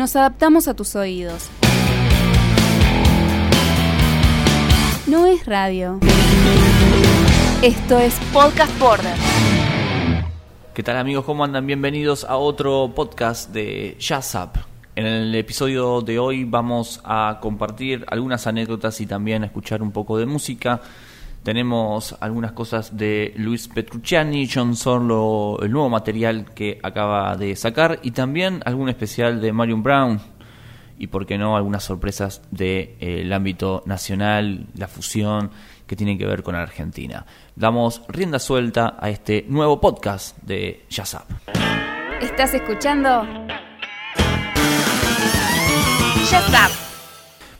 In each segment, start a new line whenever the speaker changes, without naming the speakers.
nos adaptamos a tus oídos. No es radio. Esto es Podcast Border.
¿Qué tal amigos? ¿Cómo andan? Bienvenidos a otro podcast de Jazz Up. En el episodio de hoy vamos a compartir algunas anécdotas y también a escuchar un poco de música. Tenemos algunas cosas de Luis Petrucciani, John Sorlo, el nuevo material que acaba de sacar y también algún especial de Marion Brown y por qué no algunas sorpresas del de, ámbito nacional, la fusión que tiene que ver con Argentina. Damos rienda suelta a este nuevo podcast de Jazz Up.
¿Estás escuchando? Jazz Up.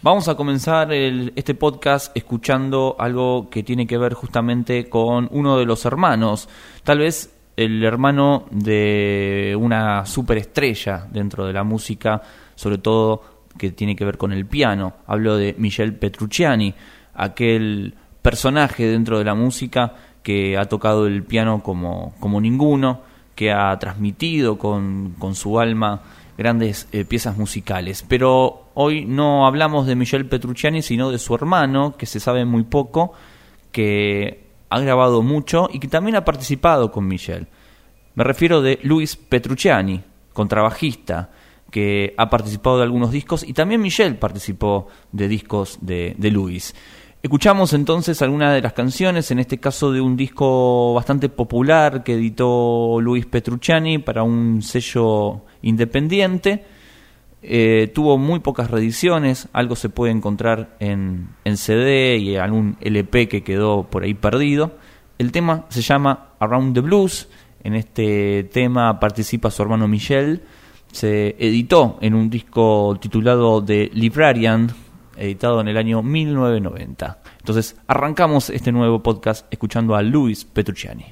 Vamos a comenzar el, este podcast escuchando algo que tiene que ver justamente con uno de los hermanos, tal vez el hermano de una superestrella dentro de la música, sobre todo que tiene que ver con el piano. Hablo de Michel Petrucciani, aquel personaje dentro de la música que ha tocado el piano como, como ninguno, que ha transmitido con, con su alma grandes eh, piezas musicales. Pero hoy no hablamos de Michel Petrucciani, sino de su hermano, que se sabe muy poco, que ha grabado mucho y que también ha participado con Michel. Me refiero de Luis Petrucciani, contrabajista, que ha participado de algunos discos y también Michel participó de discos de, de Luis. Escuchamos entonces algunas de las canciones, en este caso de un disco bastante popular que editó Luis Petrucciani para un sello independiente. Eh, tuvo muy pocas reediciones, algo se puede encontrar en, en CD y algún LP que quedó por ahí perdido. El tema se llama Around the Blues. En este tema participa su hermano Michel. Se editó en un disco titulado The Librarian, editado en el año 1990. Entonces arrancamos este nuevo podcast escuchando a Luis Petrucciani.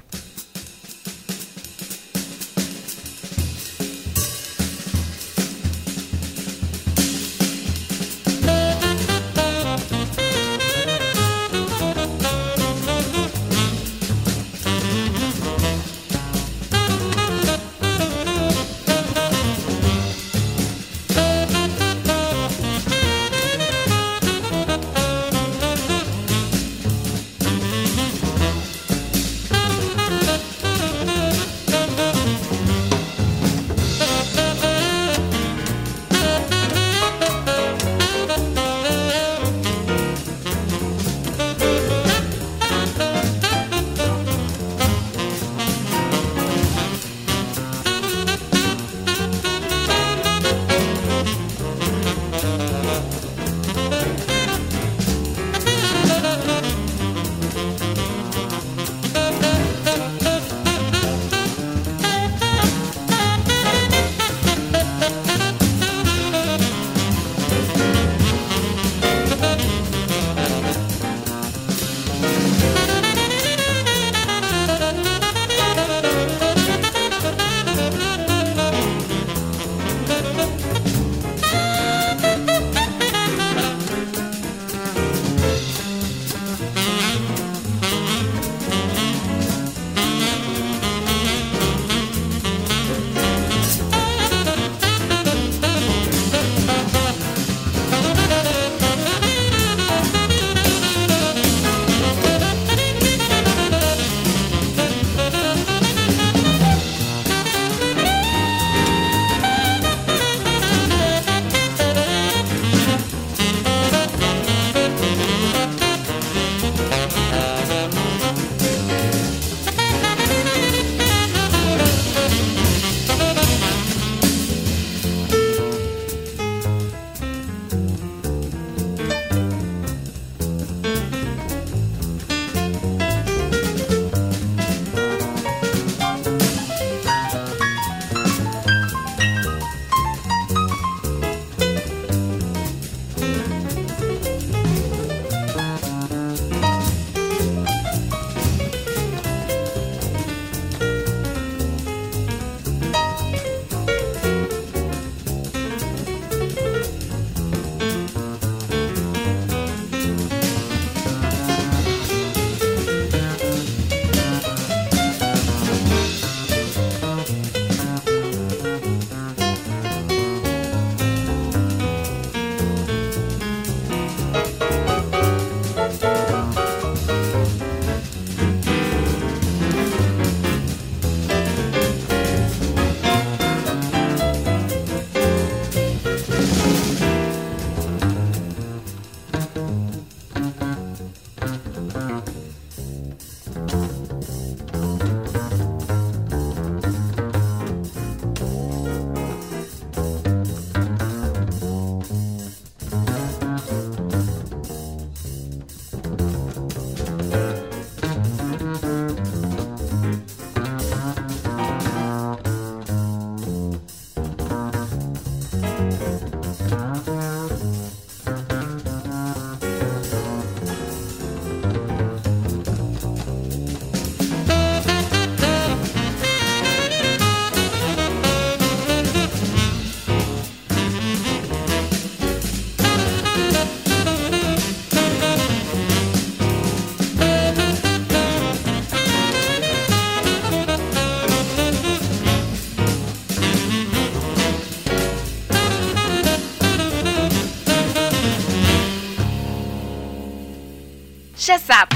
Jazz Up.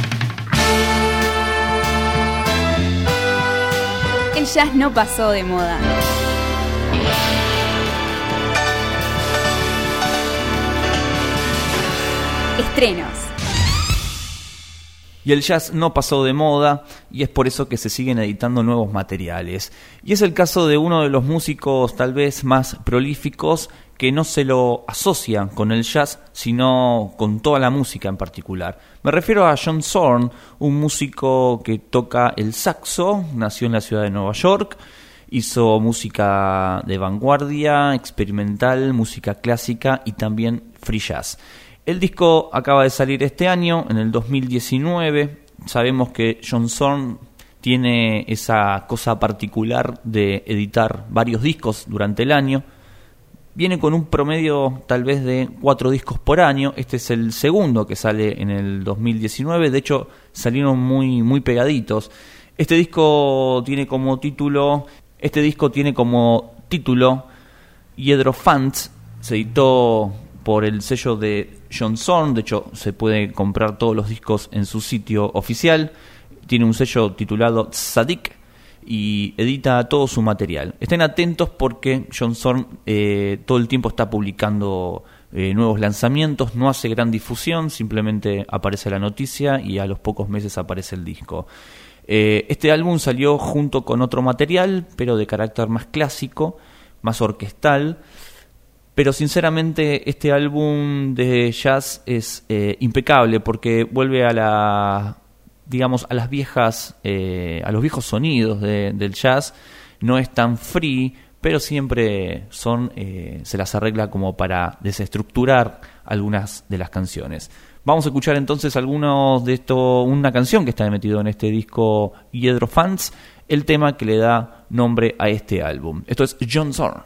El jazz no pasó de moda. Estrenos.
Y el jazz no pasó de moda y es por eso que se siguen editando nuevos materiales. Y es el caso de uno de los músicos tal vez más prolíficos que no se lo asocian con el jazz, sino con toda la música en particular. Me refiero a John Zorn, un músico que toca el saxo, nació en la ciudad de Nueva York, hizo música de vanguardia, experimental, música clásica y también free jazz. El disco acaba de salir este año, en el 2019. Sabemos que John Zorn tiene esa cosa particular de editar varios discos durante el año. Viene con un promedio tal vez de cuatro discos por año. Este es el segundo que sale en el 2019. De hecho, salieron muy, muy pegaditos. Este disco tiene como título. Este disco tiene como título Fans. Se editó por el sello de John Zorn, de hecho se puede comprar todos los discos en su sitio oficial, tiene un sello titulado Sadik y edita todo su material. Estén atentos porque John Zorn eh, todo el tiempo está publicando eh, nuevos lanzamientos, no hace gran difusión, simplemente aparece la noticia y a los pocos meses aparece el disco. Eh, este álbum salió junto con otro material, pero de carácter más clásico, más orquestal, pero sinceramente este álbum de jazz es eh, impecable porque vuelve a la digamos a las viejas eh, a los viejos sonidos del jazz no es tan free pero siempre son eh, se las arregla como para desestructurar algunas de las canciones. Vamos a escuchar entonces algunos de esto una canción que está metido en este disco Hiedro Fans el tema que le da nombre a este álbum. Esto es John Zorn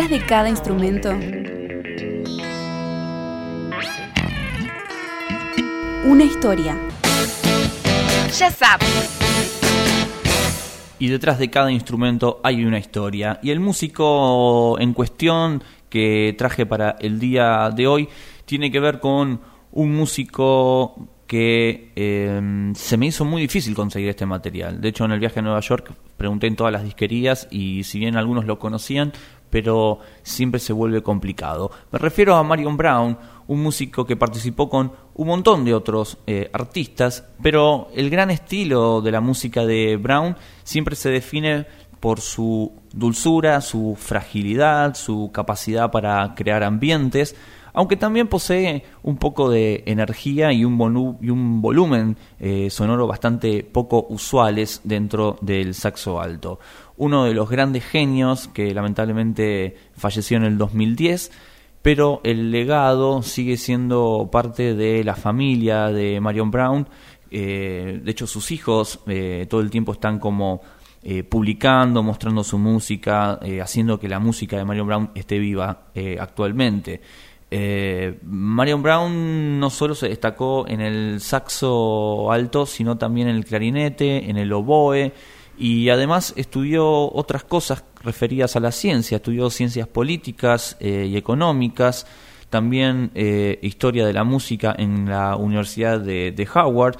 Detrás de cada instrumento, una historia.
Ya sabes.
Y detrás de cada instrumento hay una historia. Y el músico en cuestión que traje para el día de hoy tiene que ver con un músico que eh, se me hizo muy difícil conseguir este material. De hecho, en el viaje a Nueva York pregunté en todas las disquerías y si bien algunos lo conocían, pero siempre se vuelve complicado. Me refiero a Marion Brown, un músico que participó con un montón de otros eh, artistas, pero el gran estilo de la música de Brown siempre se define por su dulzura, su fragilidad, su capacidad para crear ambientes, aunque también posee un poco de energía y un, y un volumen eh, sonoro bastante poco usuales dentro del saxo alto. Uno de los grandes genios que lamentablemente falleció en el 2010, pero el legado sigue siendo parte de la familia de Marion Brown. Eh, de hecho, sus hijos eh, todo el tiempo están como publicando, mostrando su música, haciendo que la música de Marion Brown esté viva actualmente. Eh, Marion Brown no solo se destacó en el saxo alto, sino también en el clarinete, en el oboe, y además estudió otras cosas referidas a la ciencia, estudió ciencias políticas eh, y económicas, también eh, historia de la música en la Universidad de, Howard,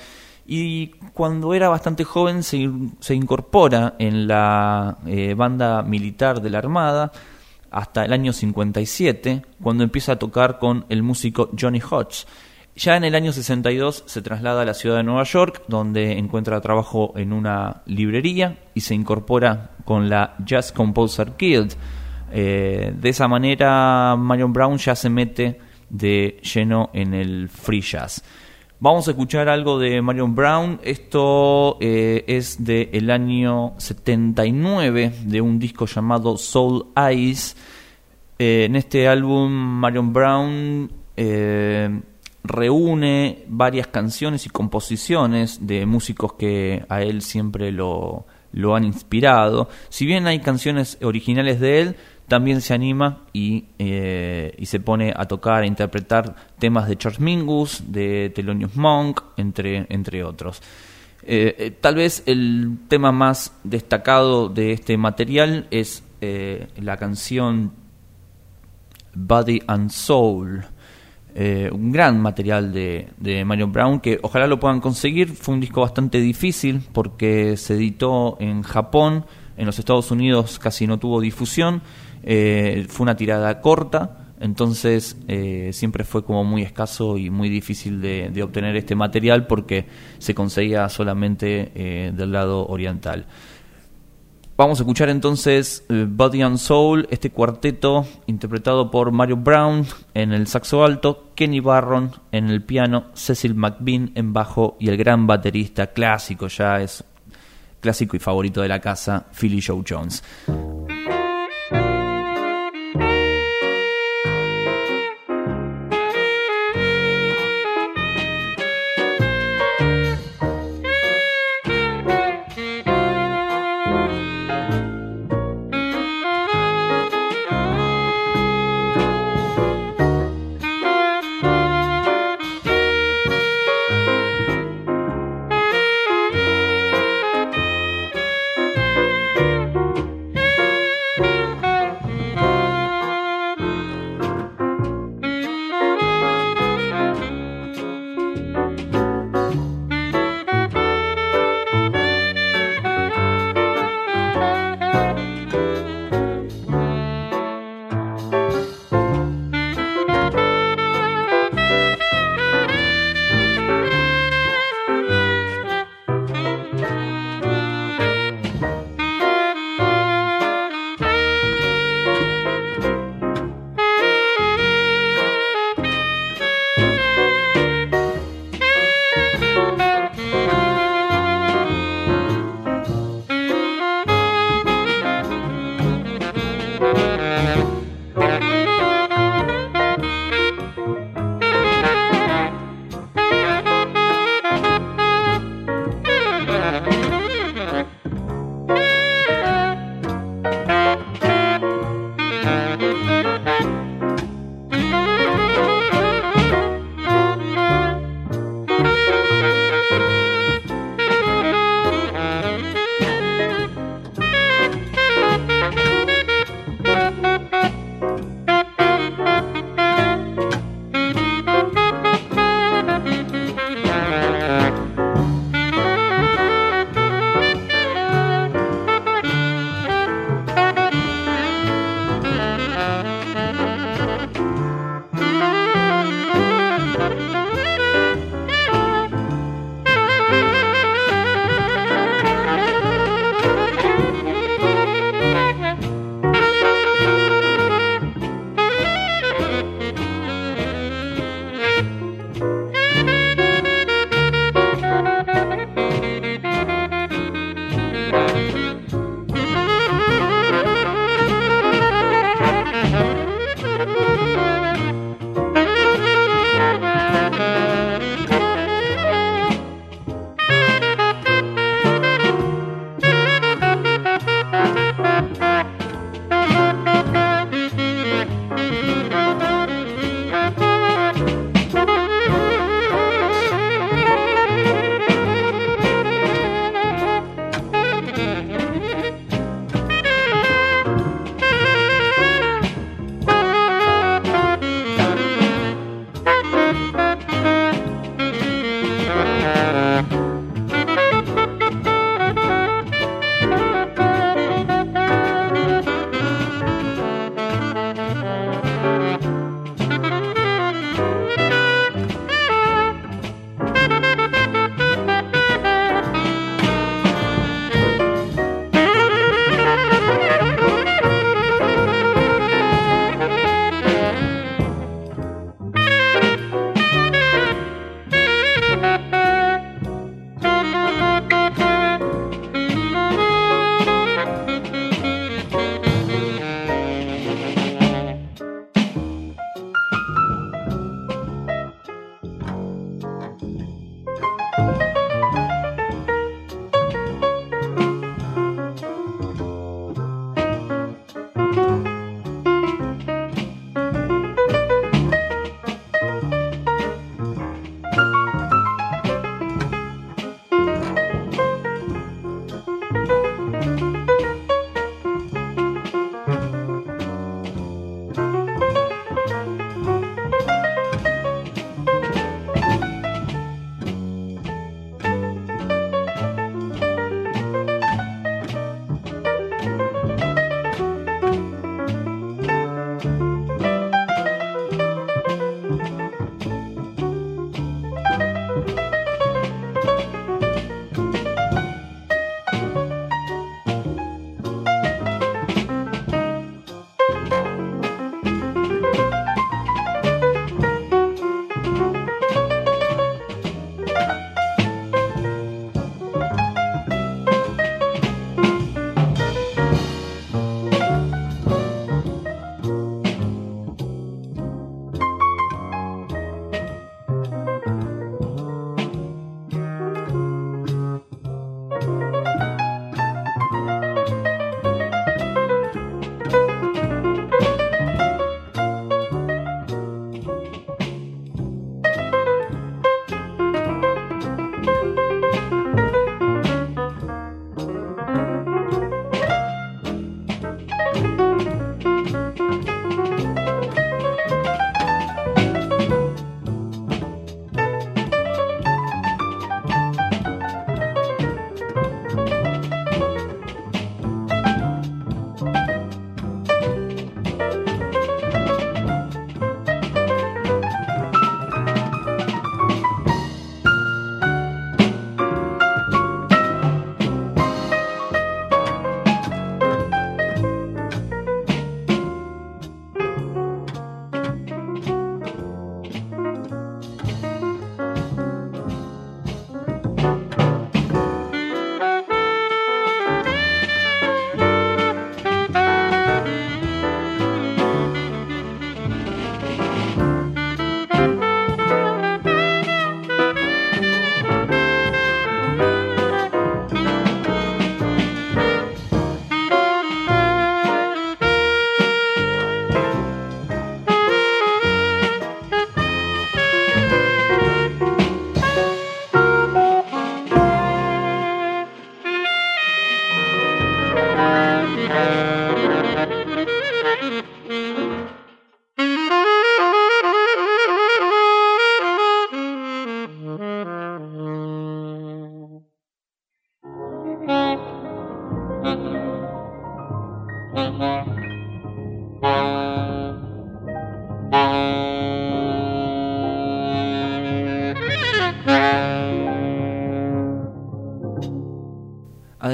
y cuando era bastante joven se, se incorpora en la banda militar de la Armada, hasta el año 57, cuando empieza a tocar con el músico Johnny Hodge. Ya en el año 62 se traslada a la ciudad de Nueva York, donde encuentra trabajo en una librería y se incorpora con la Jazz Composer Guild. Eh, de esa manera, Marion Brown ya se mete de lleno en el free jazz. Vamos a escuchar algo de Marion Brown. Esto eh, es del el año 79, de un disco llamado Soul Eyes. Eh, en este álbum, Marion Brown reúne varias canciones y composiciones de músicos que a él siempre lo, lo han inspirado. Si bien hay canciones originales de él, también se anima eh, y, se pone a tocar, a interpretar temas de Charles Mingus, de Thelonious Monk, entre, entre otros. Eh, eh, tal vez el tema más destacado de este material es la canción Body and Soul, un gran material de, de Marion Brown que ojalá lo puedan conseguir. Fue un disco bastante difícil porque se editó en Japón, en los Estados Unidos casi no tuvo difusión eh, fue una tirada corta, entonces eh, siempre fue como muy escaso y muy difícil de, obtener este material porque se conseguía solamente eh, del lado oriental. Vamos a escuchar entonces Body and Soul, este cuarteto interpretado por Mario Brown en el saxo alto, Kenny Barron en el piano, Cecil McBean en bajo y el gran baterista clásico, ya es clásico y favorito de la casa, Philly Joe Jones.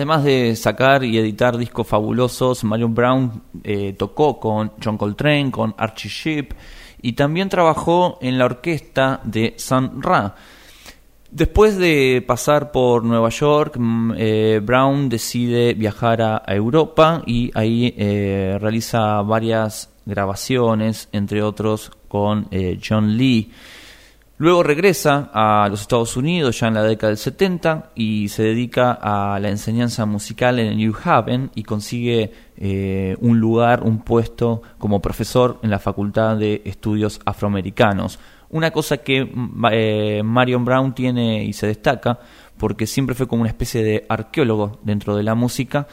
Además de sacar y editar discos fabulosos, Marion Brown eh, tocó con John Coltrane, con Archie Shepp y también trabajó en la orquesta de Sun Ra. Después de pasar por Nueva York, mm, eh, Brown decide viajar a, Europa y ahí eh, realiza varias grabaciones, entre otros con John Lee. Luego regresa a los Estados Unidos ya en la década del 70 y se dedica a la enseñanza musical en New Haven y consigue eh, un lugar, un puesto como profesor en la Facultad de Estudios Afroamericanos. Una cosa que eh, Marion Brown tiene y se destaca porque siempre fue como una especie de arqueólogo dentro de la música,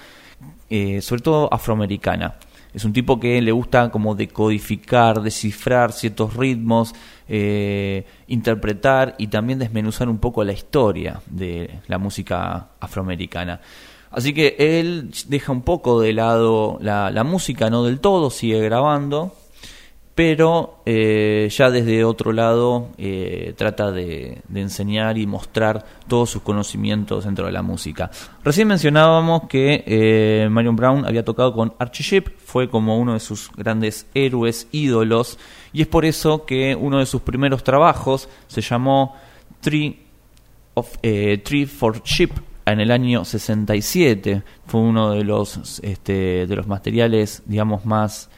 eh, sobre todo afroamericana. Es un tipo que le gusta como decodificar, descifrar ciertos ritmos, eh, interpretar y también desmenuzar un poco la historia de la música afroamericana. Así que él deja un poco de lado la, la música, no del todo, sigue grabando, pero eh, ya desde otro lado eh, trata de, enseñar y mostrar todos sus conocimientos dentro de la música. Recién mencionábamos que eh, Marion Brown había tocado con Archie Shepp, fue como uno de sus grandes héroes, ídolos, y es por eso que uno de sus primeros trabajos se llamó Tree, of, Tree for Sheep en el año 67. Fue uno de los, este, de los materiales, digamos, más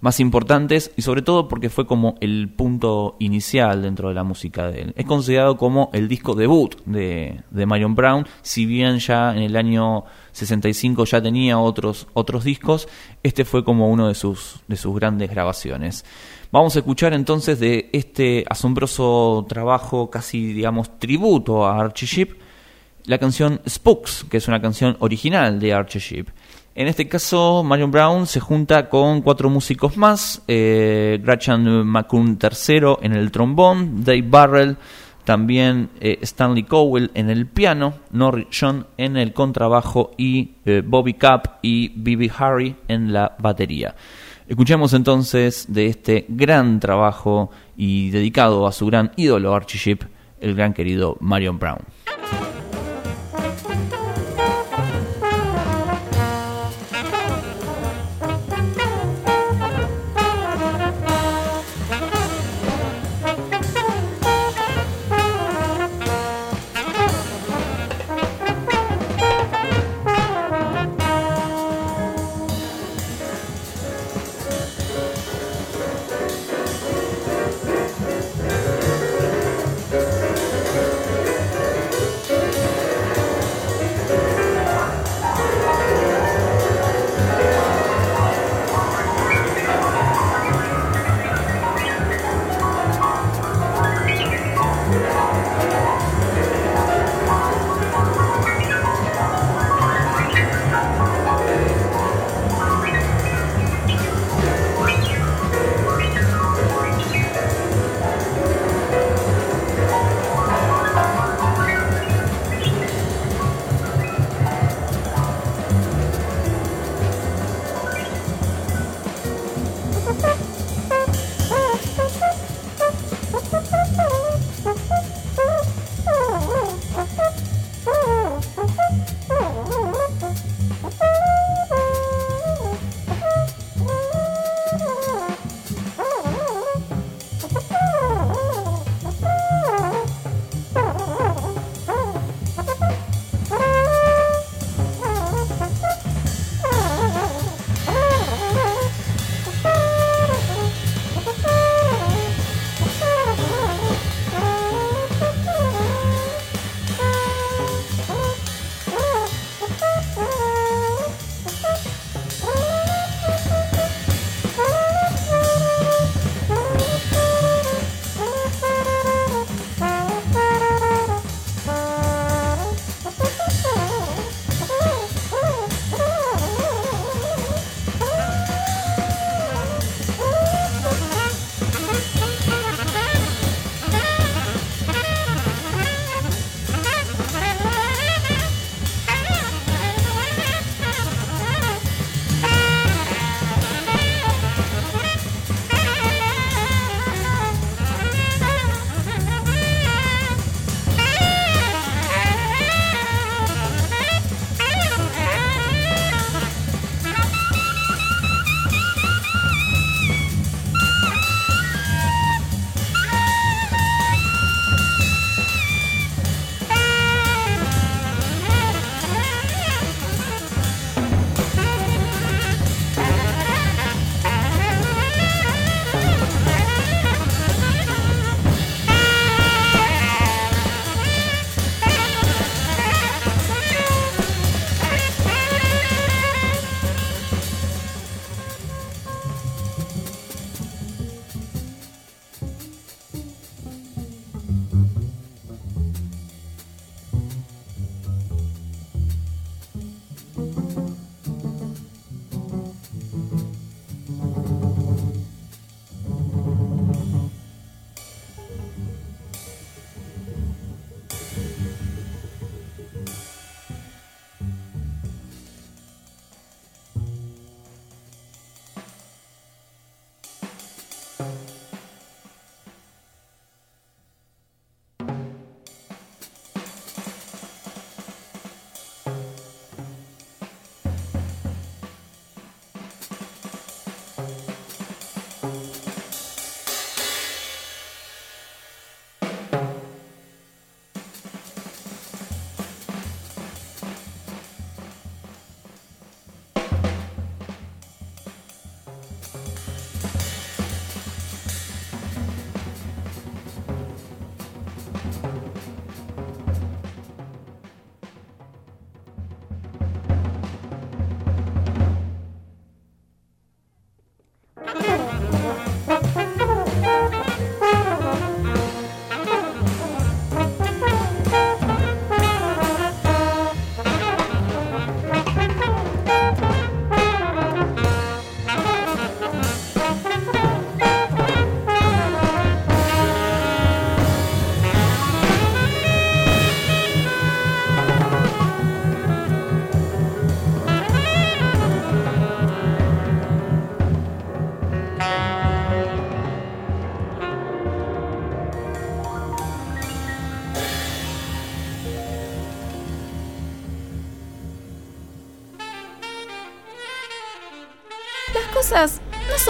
más importantes y sobre todo porque fue como el punto inicial dentro de la música de él. Es considerado como el disco debut de, de Marion Brown, si bien ya en el año 65 ya tenía otros, otros discos, este fue como uno de sus, de sus grandes grabaciones. Vamos a escuchar entonces de este asombroso trabajo, casi digamos tributo a Archie Sheep, la canción Spooks, que es una canción original de Archie Sheep. En este caso, Marion Brown se junta con cuatro músicos más, eh, Grachan McCune III en el trombón, Dave Barrell, también eh, Stanley Cowell en el piano, Norris John en el contrabajo y eh, Bobby Capp y Bibi Harry en la batería. Escuchemos entonces de este gran trabajo y dedicado a su gran ídolo Archie Sheep, el gran querido Marion Brown.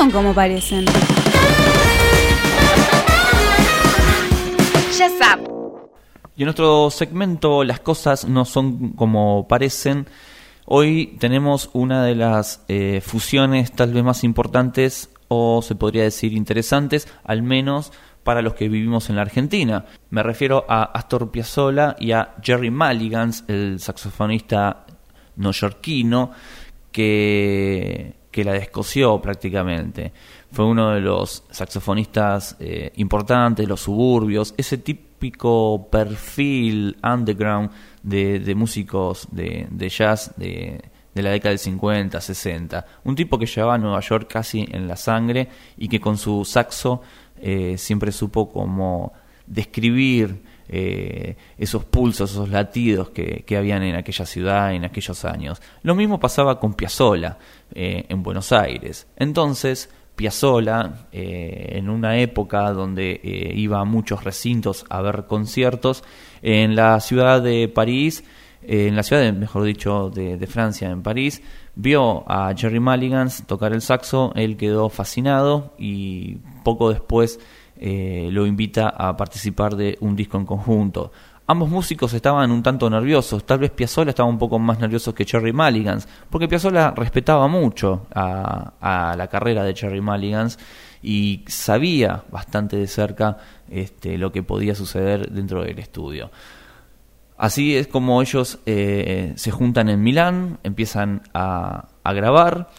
Son como parecen.
Y en nuestro segmento Las cosas no son como parecen. Hoy tenemos una de las eh, fusiones tal vez más importantes o se podría decir interesantes, al menos para los que vivimos en la Argentina. Me refiero a Astor Piazzolla y a Jerry Mulligans, el saxofonista neoyorquino que, que la descoció prácticamente. Fue uno de los saxofonistas eh, importantes, los suburbios, ese típico perfil underground de, de músicos de, de jazz de, de la década del 50, 60. Un tipo que llevaba a Nueva York casi en la sangre y que con su saxo eh, siempre supo cómo describir eh, esos pulsos, esos latidos que, que, habían en aquella ciudad en aquellos años. Lo mismo pasaba con Piazzolla eh, en Buenos Aires. Entonces, Piazzolla, eh, en una época donde iba a muchos recintos a ver conciertos, en la ciudad de París, en la ciudad, de, mejor dicho, de, de, Francia, en París, vio a Jerry Mulligans tocar el saxo, él quedó fascinado y poco después eh, lo invita a participar de un disco en conjunto. Ambos músicos estaban un tanto nerviosos, tal vez Piazzolla estaba un poco más nervioso que Jerry Mulligans, porque Piazzolla respetaba mucho a, a la carrera de Jerry Mulligans y sabía bastante de cerca este, lo que podía suceder dentro del estudio. Así es como ellos eh, se juntan en Milán, empiezan a, a, grabar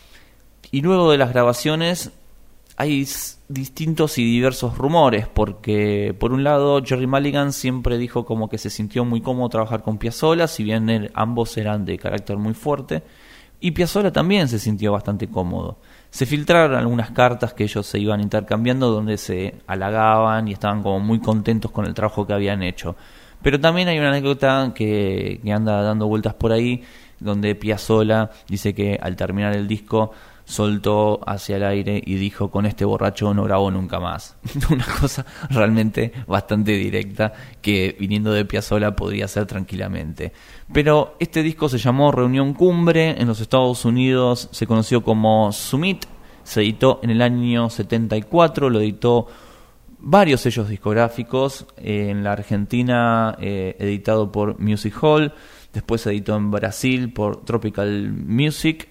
y luego de las grabaciones hay distintos y diversos rumores porque por un lado Jerry Mulligan siempre dijo como que se sintió muy cómodo trabajar con Piazzolla, si bien él, ambos eran de carácter muy fuerte y Piazzolla también se sintió bastante cómodo. Se filtraron algunas cartas que ellos se iban intercambiando donde se halagaban y estaban como muy contentos con el trabajo que habían hecho. Pero también hay una anécdota que, anda dando vueltas por ahí, donde Piazzolla dice que al terminar el disco soltó hacia el aire y dijo con este borracho no grabo nunca más. una cosa realmente bastante directa que viniendo de Piazzolla podría ser tranquilamente. Pero este disco se llamó Reunión Cumbre, en los Estados Unidos. Se conoció como Summit, se editó en el año 74, lo editó varios sellos discográficos, en la Argentina eh, editado por Music Hall, después se editó en Brasil por Tropical Music,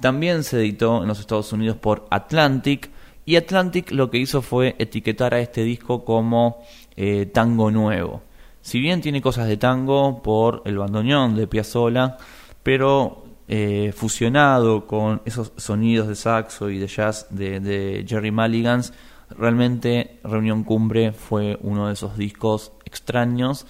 también se editó en los Estados Unidos por Atlantic, y Atlantic lo que hizo fue etiquetar a este disco como eh, tango nuevo. Si bien tiene cosas de tango por el bandoneón de Piazzolla, pero eh, fusionado con esos sonidos de saxo y de jazz de, de Jerry Mulligans, realmente Reunión Cumbre fue uno de esos discos extraños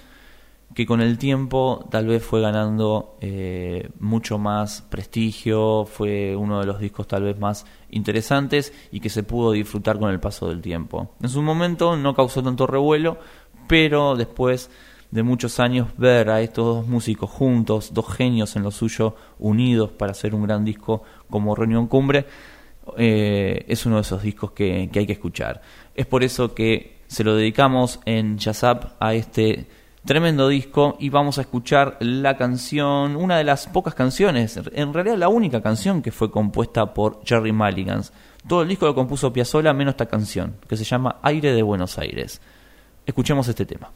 que con el tiempo tal vez fue ganando eh, mucho más prestigio, fue uno de los discos tal vez más interesantes y que se pudo disfrutar con el paso del tiempo. En su momento no causó tanto revuelo, pero después de muchos años ver a estos dos músicos juntos, dos genios en lo suyo, unidos para hacer un gran disco como Reunión Cumbre, eh, es uno de esos discos que, que, hay que escuchar. Es por eso que se lo dedicamos en Jazzap a este tremendo disco y vamos a escuchar la canción, una de las pocas canciones, en realidad la única canción que fue compuesta por Jerry Mulligans. Todo el disco lo compuso Piazzolla menos esta canción, que se llama Aire de Buenos Aires. Escuchemos este tema.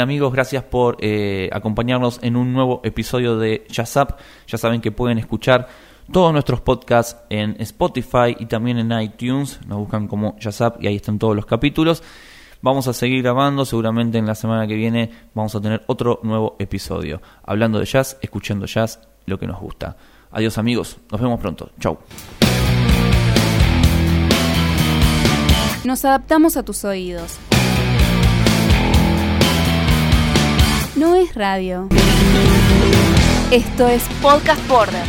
Amigos, gracias por eh, acompañarnos en un nuevo episodio de Jazzap. Ya saben que pueden escuchar todos nuestros podcasts en Spotify y también en iTunes. Nos buscan como Jazzap y ahí están todos los capítulos. Vamos a seguir grabando, seguramente en la semana que viene vamos a tener otro nuevo episodio. Hablando de jazz, escuchando jazz, lo que nos gusta. Adiós amigos, nos vemos pronto. Chau.
Nos adaptamos a tus oídos. No es radio. Esto es
Podcast Border.